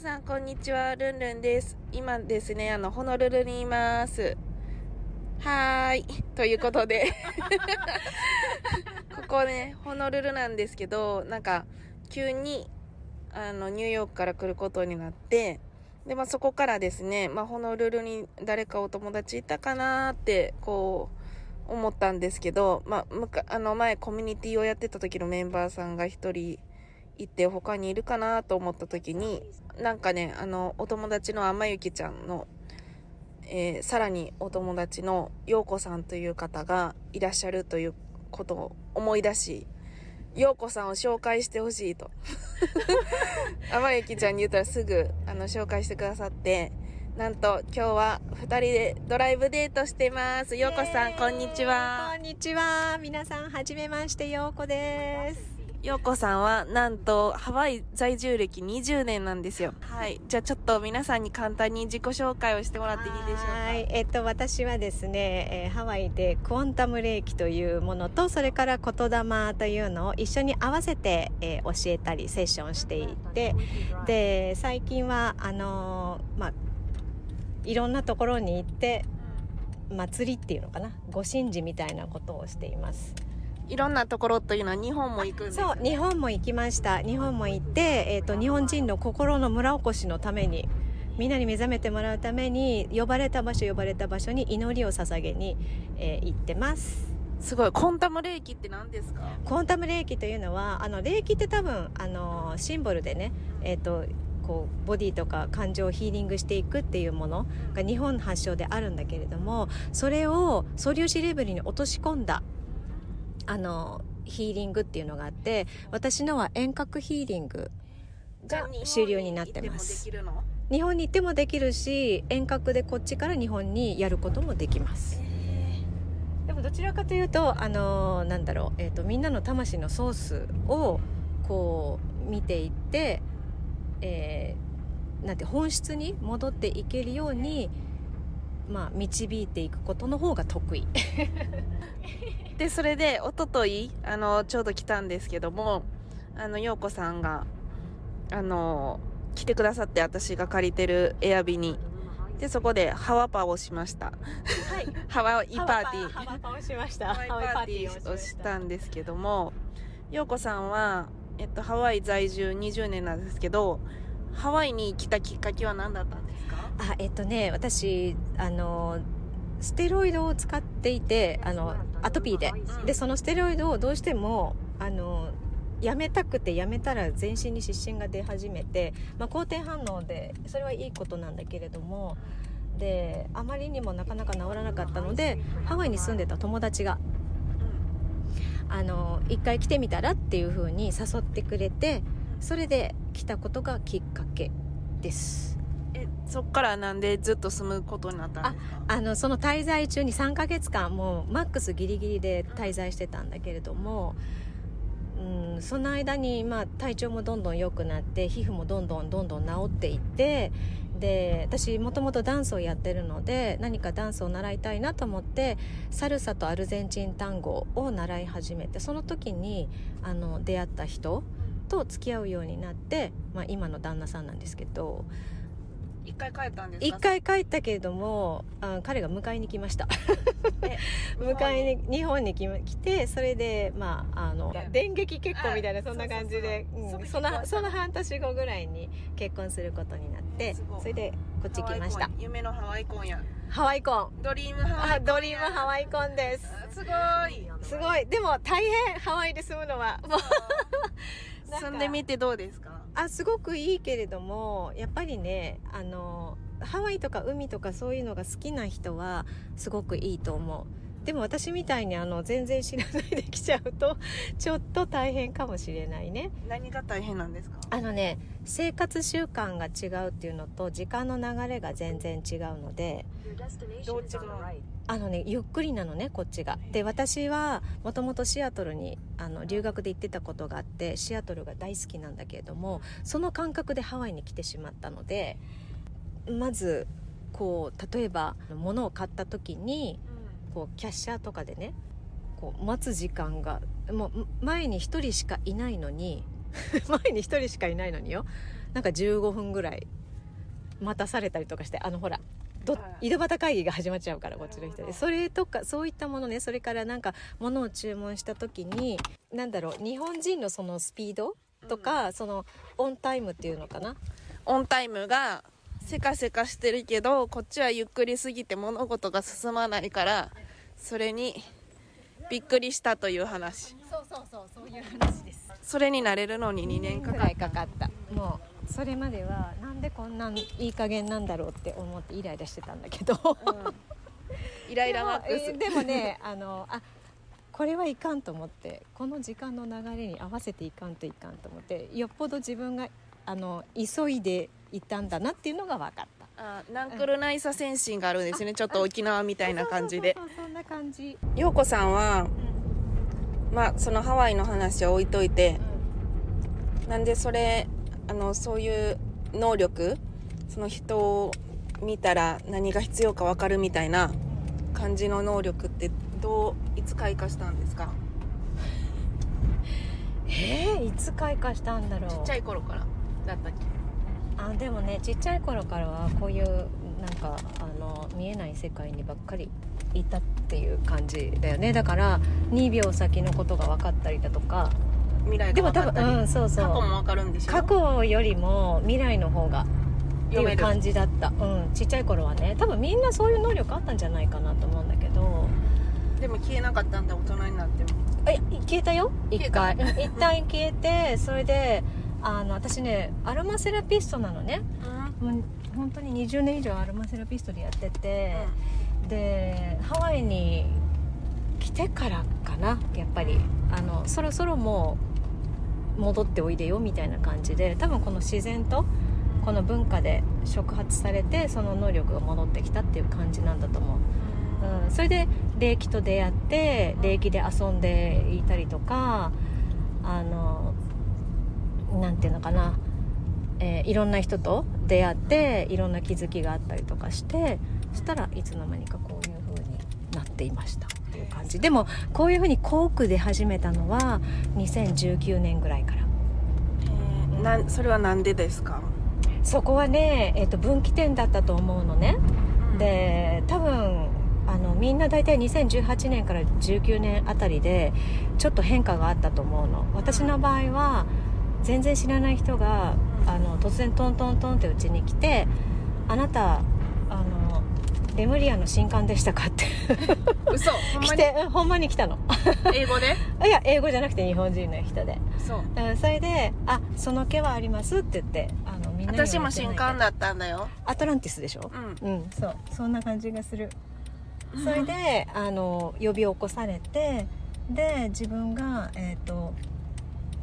さん、こんにちは。ルンルンです。今ですね、あの、ホノルルにいます。はーい。ということで。ここね、ホノルルなんですけど、なんか、急に、あの、ニューヨークから来ることになって、で、まあ、そこからですね、まあ、ホノルルに誰かお友達いたかなーって、こう、思ったんですけど、まあ、むか、あの、前コミュニティをやってた時のメンバーさんが一人いて、他にいるかなと思った時に、なんかね、あの、お友達の甘ゆきちゃんの、えーさらにお友達の陽子さんという方がいらっしゃるということを思い出し、陽子さんを紹介してほしいと。甘ゆきちゃんに言ったらすぐ、あの、紹介してくださって、なんと今日は二人でドライブデートしてます。陽子さん、こんにちはこ。んにちは。皆さん、はじめまして、ようこです。陽子さんは、なんと、ハワイ在住歴20年なんですよ。はい。じゃあちょっと皆さんに簡単に自己紹介をしてもらっていいでしょうか？はい。えっと、私はですね、えーハワイでクォンタム霊気というものと、それから言霊というのを一緒に合わせて、えー教えたり、セッションしていて、で、最近は、あのーまあ、いろんなところに行って、祭りっていうのかな？ご神事みたいなことをしています。いろんなところというのは日本も行くんですよそう、日本も行きました。日本も行って、えっ、と、日本人の心の村おこしのために、みんなに目覚めてもらうために、呼ばれた場所、呼ばれた場所に祈りを捧げに、えー行ってます。すごい。コンタム霊気って何ですか？コンタム霊気というのは、あの、霊気って多分、あの、シンボルでね、えっ、と、こう、ボディとか感情をヒーリングしていくっていうものが日本発祥であるんだけれども、それを素粒子レベルに落とし込んだ、あの、ヒーリングっていうのがあって、私のは遠隔ヒーリングが主流になってます。日本に行ってもできるし、遠隔でこっちから日本にやることもできます。でもどちらかというと、あの、なんだろう、えっ、と、みんなの魂のソースを、こう、見ていって、えーなんて、本質に戻っていけるように、まあ、導いていくことの方が得意。で、それで、おととい、あの、ちょうど来たんですけども、あの、陽子さんが、あの、来てくださって、私が借りてるエアビに。で、そこで、ハワパをしました。はい。ハワイパーティー。ハワパをしました。ハワイパーティーをしたんですけども、陽子さんは、えっと、ハワイ在住20年なんですけど、ハワイに来たきっかけは何だったんですか？あ、えっとね、私、あの、ステロイドを使っていて、あの、アトピーで。で、そのステロイドをどうしても、あの、やめたくてやめたら全身に湿疹が出始めて、まあ、好転反応で、それはいいことなんだけれども、で、あまりにもなかなか治らなかったので、ハワイに住んでた友達が、あの、一回来てみたらっていう風に誘ってくれて、それで来たことがきっかけです。そっからなんでずっと住むことになったんですかあの、その滞在中に3ヶ月間、もうマックスギリギリで滞在してたんだけれども、うん、その間に、まあ、体調もどんどん良くなって、皮膚もどんどんどんどん治っていって、で、私、もともとダンスをやってるので、何かダンスを習いたいなと思って、サルサとアルゼンチン単語を習い始めて、その時に、あの、出会った人と付き合うようになって、まあ、今の旦那さんなんですけど、一回帰ったんですか？一回帰ったけれども、あ彼が迎えに来ました。え 迎えに、日本に来ま来て、それで、まあ、あの、電撃結婚みたいな、あそんな感じで、その、その半年後ぐらいに結婚することになってそれで、こっち来ました。夢のハワイコンやハワイコン。ドリームハワイあ、コンドリームハワイコンです。あすごいすごい。でも、大変、ハワイで住むのは。もう 住んでみてどうですか？あ、すごくいいけれども、やっぱりね、あの、ハワイとか海とかそういうのが好きな人はすごくいいと思う。でも私みたいにあの全然知らないで来ちゃうと ちょっと大変かもしれないね。何が大変なんですか？あのね生活習慣が違うっていうのと時間の流れが全然違うのでどう違うあのねゆっくりなのねこっちが。で私はもともとシアトルにあの留学で行ってたことがあってシアトルが大好きなんだけれどもその感覚でハワイに来てしまったのでまずこう例えば物を買った時にこうキャッシャーとかでねこう待つ時間がもう前に1人しかいないのに 前に1人しかいないのによなんか15分ぐらい待たされたりとかしてあのほらどはい。井戸端会議が始まっちゃうからこっちの人で。それとかそういったものねそれからなんか物を注文した時になんだろう日本人のそのスピードとか、そのオンタイムっていうのかな？オンタイムがせかせかしてるけどこっちはゆっくりすぎて物事が進まないからそれにびっくりしたという話。そうそうそうそういう話です。それになれるのに2年かぐからっいかかった。もうそれまではなんでこんなんいい加減なんだろうって思ってイライラしてたんだけど。た、うん、イライラマックス。でもえでもねあのあこれはいかんと思ってこの時間の流れに合わせていかんといかんと思ってよっぽど自分があの急いでいたんだなっていうのが分かったあナンクルナイサ先進があるんですね。ちょっと沖縄みたいな感じで。そんな感じ、陽子さんはまあそのハワイの話は置いといてなんでそれあのそういう能力その人を見たら何が必要か分かるみたいな感じの能力ってどういつ開花したんですか？えー、いつ開花したんだろう。ちっちゃい頃からだったっけ？あでもねちっちゃい頃からはこういうなんかあの見えない世界にばっかりいたっていう感じだよね。だから2秒先のことが分かったりだとか。未来でも多が分かったり。分うんそうそう。過去も分かるんでしょ？過去よりも未来の方がっていう感じだった。うんちっちゃい頃はね。多分みんなそういう能力あったんじゃないかなと思うんだけど。でも消えなかったんだ大人になっても。あいや消えたよ？一回。うん一旦消えてそれであの私ねアロマセラピストなのね。もう本当に20年以上アロマセラピストでやってて、でハワイに来てからかなやっぱり。あのそろそろもう戻っておいでよみたいな感じで多分この自然とこの文化で触発されてその能力が戻ってきたっていう感じなんだと思う、うん、それで霊気と出会って霊気で遊んでいたりとかあのなんていうのかな。えーいろんな人と出会っていろんな気づきがあったりとかしてそしたらいつの間にかこういう風になっていました。っていう感じ。でもこういう風に校区で始めたのは2019年ぐらいから。えーなんそれはなんでですか？そこはね、えー、と分岐点だったと思うのね。で多分あのみんな大体2018年から19年あたりでちょっと変化があったと思うの。私の場合は全然知らない人があの突然トントントンってうちに来て「あなたあのレムリアの新刊でしたか?」って。嘘。ほんまに来てうんほんまに来たの。英語で？いや英語じゃなくて日本人の人で、そううん、それで「あその毛はあります」って言ってあのみんなには私も新刊だだったんだよ。アトランティスでしょ？うん。うん。そう。そんな感じがする。それであの呼び起こされてで自分がえっ、と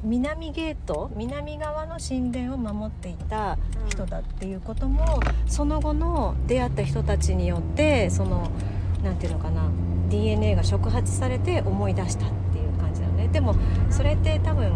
南ゲート南側の神殿を守っていた人だっていうことも、その後の出会った人たちによってそのなんていうのかな DNA が触発されて思い出したっていう感じだよね。でもそれって多分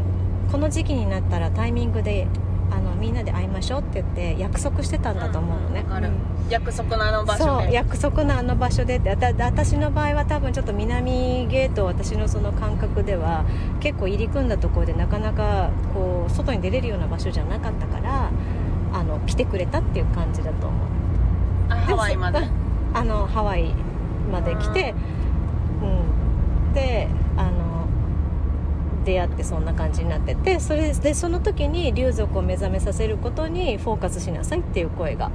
この時期になったらタイミングであのみんなで会いましょうって言って約束してたんだと思うのね、うん約束のあの場所そうで約束のあの場所でって。あた私の場合は多分ちょっと南ゲート私のその感覚では結構入り組んだところでなかなかこう外に出れるような場所じゃなかったからあの来てくれたっていう感じだと思う。あ ハワイまで。う んあのハワイまで来て、うん、で出会ってそんな感じになっててそれでその時に竜族を目覚めさせることにフォーカスしなさいっていう声が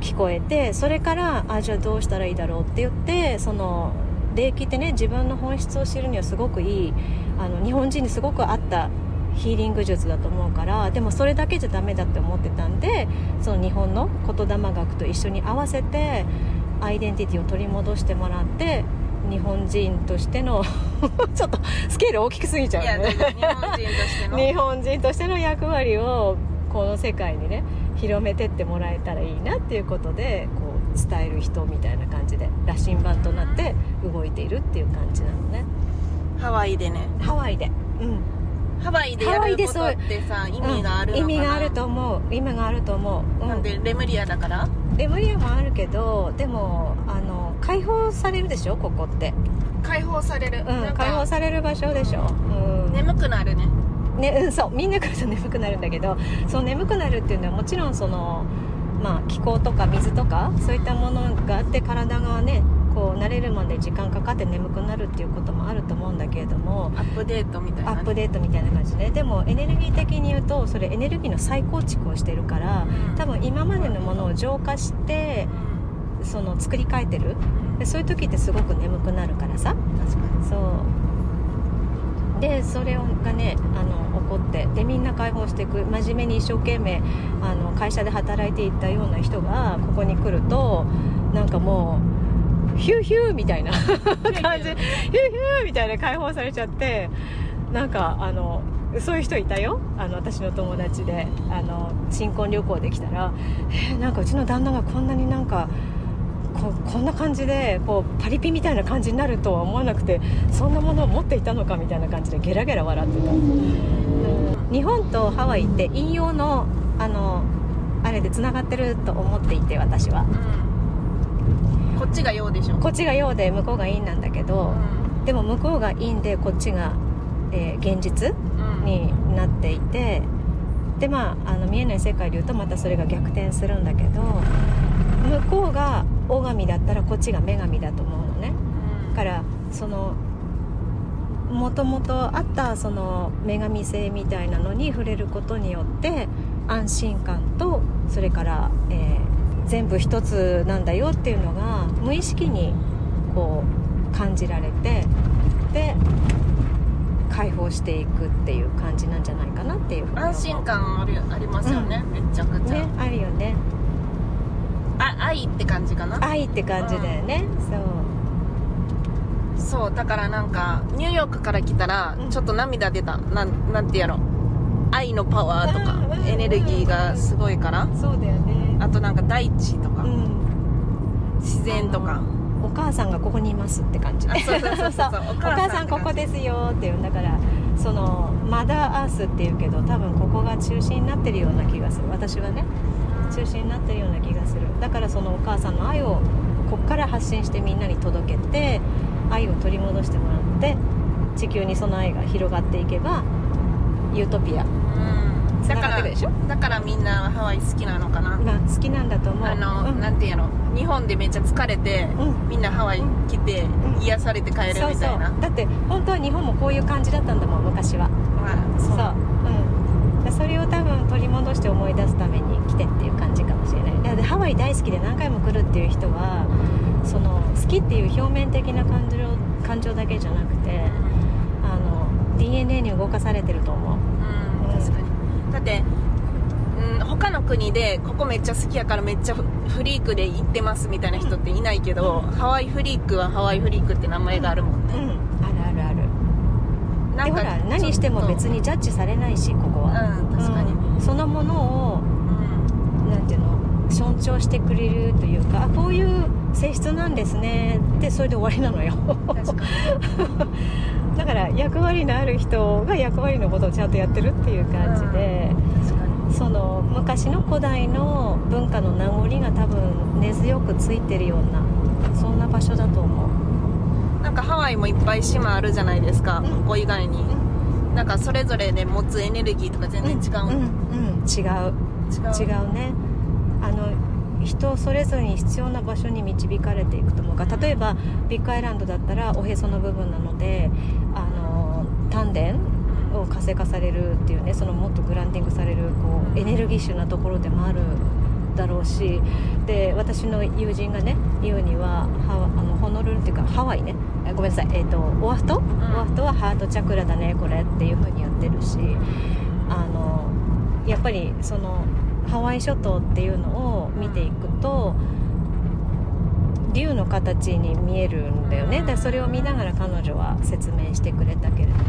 聞こえてそれからあじゃあどうしたらいいだろうって言ってその霊気ってね自分の本質を知るにはすごくいいあの日本人にすごく合ったヒーリング術だと思うからでもそれだけじゃダメだって思ってたんでその日本の言霊学と一緒に合わせてアイデンティティを取り戻してもらって日本人としての ちょっとスケール大きくすぎちゃうね。日本人としての。日本人としての役割をこの世界にね広めてってもらえたらいいなっていうことでこう伝える人みたいな感じで羅針盤となって動いているっていう感じなのね。ハワイでね。ハワイで、うん、ハワイでやることでそうってさ意味があるのかな、うん。意味があると思う。意味があると思う、うん、なんでレムリアだから？レムリアもあるけどでもあの解放されるでしょ？ここって、解放される、うん、解放かされる場所でしょ、うん。眠くなるね。ねうん、そう。みんな来ると眠くなるんだけど その眠くなるっていうのはもちろんその、まあ、気候とか水とかそういったものがあって体がねこう慣れるまで時間かかって眠くなるっていうこともあると思うんだけれどもアップデートみたいなアね、ップデートみたいな感じででもエネルギー的に言うとそれエネルギーの再構築をしてるからうん。多分今までのものを浄化してその作り変えてる。うん。でそういう時ってすごく眠くなるからさ。確かに。そう。でそれがねあの起こって。でみんな解放していく。真面目に一生懸命あの会社で働いていたような人がここに来るとなんかもうヒューヒューみたいな感じ。ヒューヒューみたいな解放されちゃってなんかあのそういう人いたよ。あの私の友達であの新婚旅行で来たら「えーなんかうちの旦那がこんなになんかここんな感じでこうパリピみたいな感じになるとは思わなくてそんなものを持っていたのかみたいな感じでゲラゲラ笑ってた、日本とハワイって引用のあのあれでつながってると思っていて私は。うん。こっちが陽でしょ。こっちが陽で向こうが陰なんだけどでも向こうが陰でこっちが、えー現実うん。うんになっていてでまああの見えない世界でいうとまたそれが逆転するんだけど向こうが女神だったらこっちが女神だと思うのね。だからそのもともとあったその女神性みたいなのに触れることによって安心感とそれから、えー全部一つなんだよっていうのが無意識にこう感じられてで解放していくっていう感じなんじゃないかなっていう安心感あるありますよね、めちゃくちゃ、ねあるよねあ愛って感じかな。愛って感じだよね、そう。そうだからなんかニューヨークから来たらうん。ちょっと涙出た。なんなんてやろ。愛のパワーとかうんうんうんエネルギーがすごいから。そうだよね。あとなんか大地とかうん。自然とか。お母さんがここにいますって感じ。あそうそうそうそう おお母さんここですよっていうんだからそのマダーアースっていうけど多分ここが中心になってるような気がする。私はね中心になってるような気がする。だからそのお母さんの愛をこっから発信してみんなに届けて愛を取り戻してもらって地球にその愛が広がっていけばユートピア。うん。だからだからみんなハワイ好きなのかな、まあ好きなんだと思う。あの、うん。なんてやろ日本でめっちゃ疲れて、うん。みんなハワイ来て、うん。癒されて帰るみたいな。そうそう。だって本当は日本もこういう感じだったんだもん昔は。まあそう。う。ん。でそれを多分取り戻して思い出すために来てっていう感じかもしれない。ハワイ大好きで何回も来るっていう人はその好きっていう表面的な感情感情だけじゃなくてあの DNA に動かされてると思うって、うん、他の国でここめっちゃ好きやからめっちゃフフリークで行ってますみたいな人っていないけど、ハワイフリークはハワイフリークって名前があるもんうん。ね、あるあるある。なんかでほら何しても別ににジャッジされないしここは。うん確かに、うん。そのものをうん。なんていうの尊重してくれるというかあこういう性質なんですねってそれで終わりなのよ。確かに だから役割のある人が役割のことをちゃんとやってるっていう感じで、確かにその昔の古代の文化の名残が多分根強くついてるようなそんな場所だと思う。なんかハワイもいっぱい島あるじゃないですか、うん。ここ以外に、なんかそれぞれで持つエネルギーとか全然違う、うん、うん、違う。違う。違うね。あの人それぞれに必要な場所に導かれていくと思うが例えばビッグアイランドだったらおへその部分なのであの丹田を活性化されるっていうねそのもっとグランディングされるこうエネルギッシュなところでもあるだろうしで私の友人がね言うにはハワあのホノルルっていうかハワイね。えごめんなさい、えー、とオアフト、オアフトはハートチャクラだねこれっていうふうに言ってるしやっぱりそのハワイ諸島っていうのを見ていくと竜の形に見えるんだよね。でそれを見ながら彼女は説明してくれたけれども。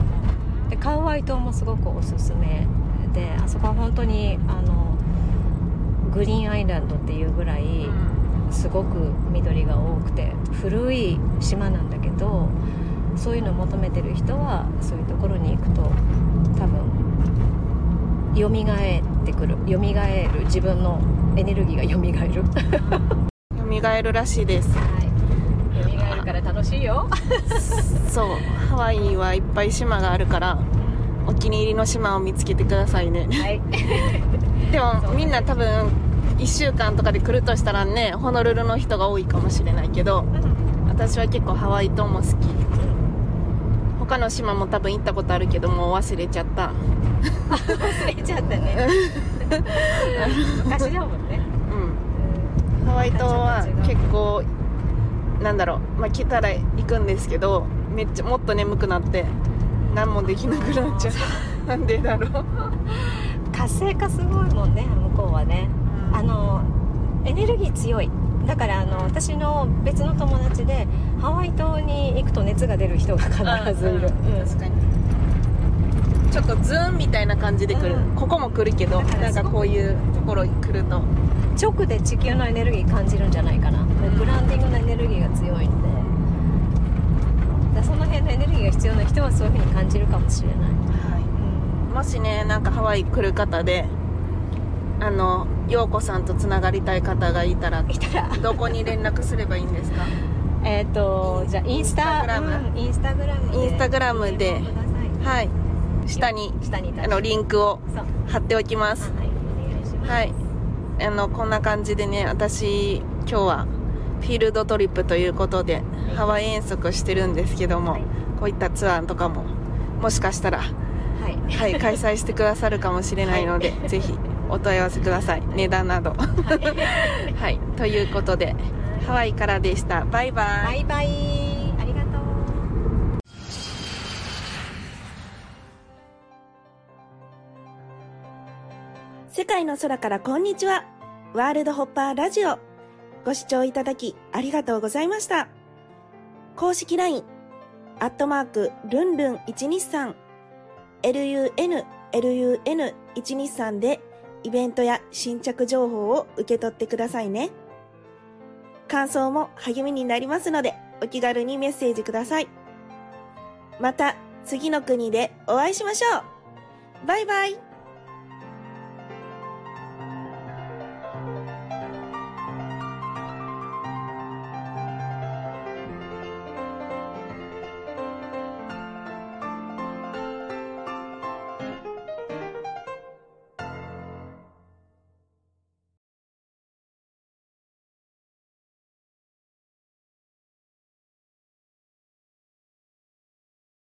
でカウアイ島もすごくおすすめであそこは本当にあのグリーンアイランドっていうぐらいすごく緑が多くて古い島なんだけどそういうのを求めてる人はそういうところに行くと多分蘇ってくる。蘇る。自分のエネルギーが蘇る。蘇るらしいです。はい。蘇るから楽しいよ。そう。ハワイはいっぱい島があるからお気に入りの島を見つけてくださいね。はい。でもみんな多分1週間とかで来るとしたらねホノルルの人が多いかもしれないけど私は結構ハワイ島も好き他の島も多分行ったことあるけどもう忘れちゃった。忘れちゃったね。昔だもんね。うん。ハワイ島は結構なんだろう。まあ来たら行くんですけどめっちゃもっと眠くなって何もできなくなっちゃう。なんでだろう。活性化すごいもんね向こうはね。あのエネルギー強いだからあの私の別の友達でハワイ島に行くと熱が出る人が必ずいる、うんうん確かに。ちょっとズーンみたいな感じで来る、うん。ここも来るけどなんかこういうところに来ると。直で地球のエネルギー感じるんじゃないかな、グラウンディングのエネルギーが強いんで。だその辺のエネルギーが必要な人はそういうふうに感じるかもしれない、もしねなんかハワイ来る方であの陽子さんとつながりたい方がいたらいたら。どこに連絡すればいいんですか？えっ、とじゃあインスタグラム。うんインスタグラムでインスタグラムで。はい。下に下にあのリンクを貼っておきます。はいあのこんな感じでね私今日はフィールドトリップということでハワイ遠足してるんですけども、はい。こういったツアーとかももしかしたら、はい。はい、開催してくださるかもしれないので、ぜひお問い合わせください。値段など。はい。ということでハワイからでした。バイバイ。バイバイ。ありがとう。世界の空からこんにちは。ワールドホッパーラジオ。ご視聴いただきありがとうございました。公式 LINE、アットマーク、ルンルン123、lun、lun123 でイベントや新着情報を受け取ってくださいね。感想も励みになりますので、お気軽にメッセージください。また、次の国でお会いしましょう。バイバイ。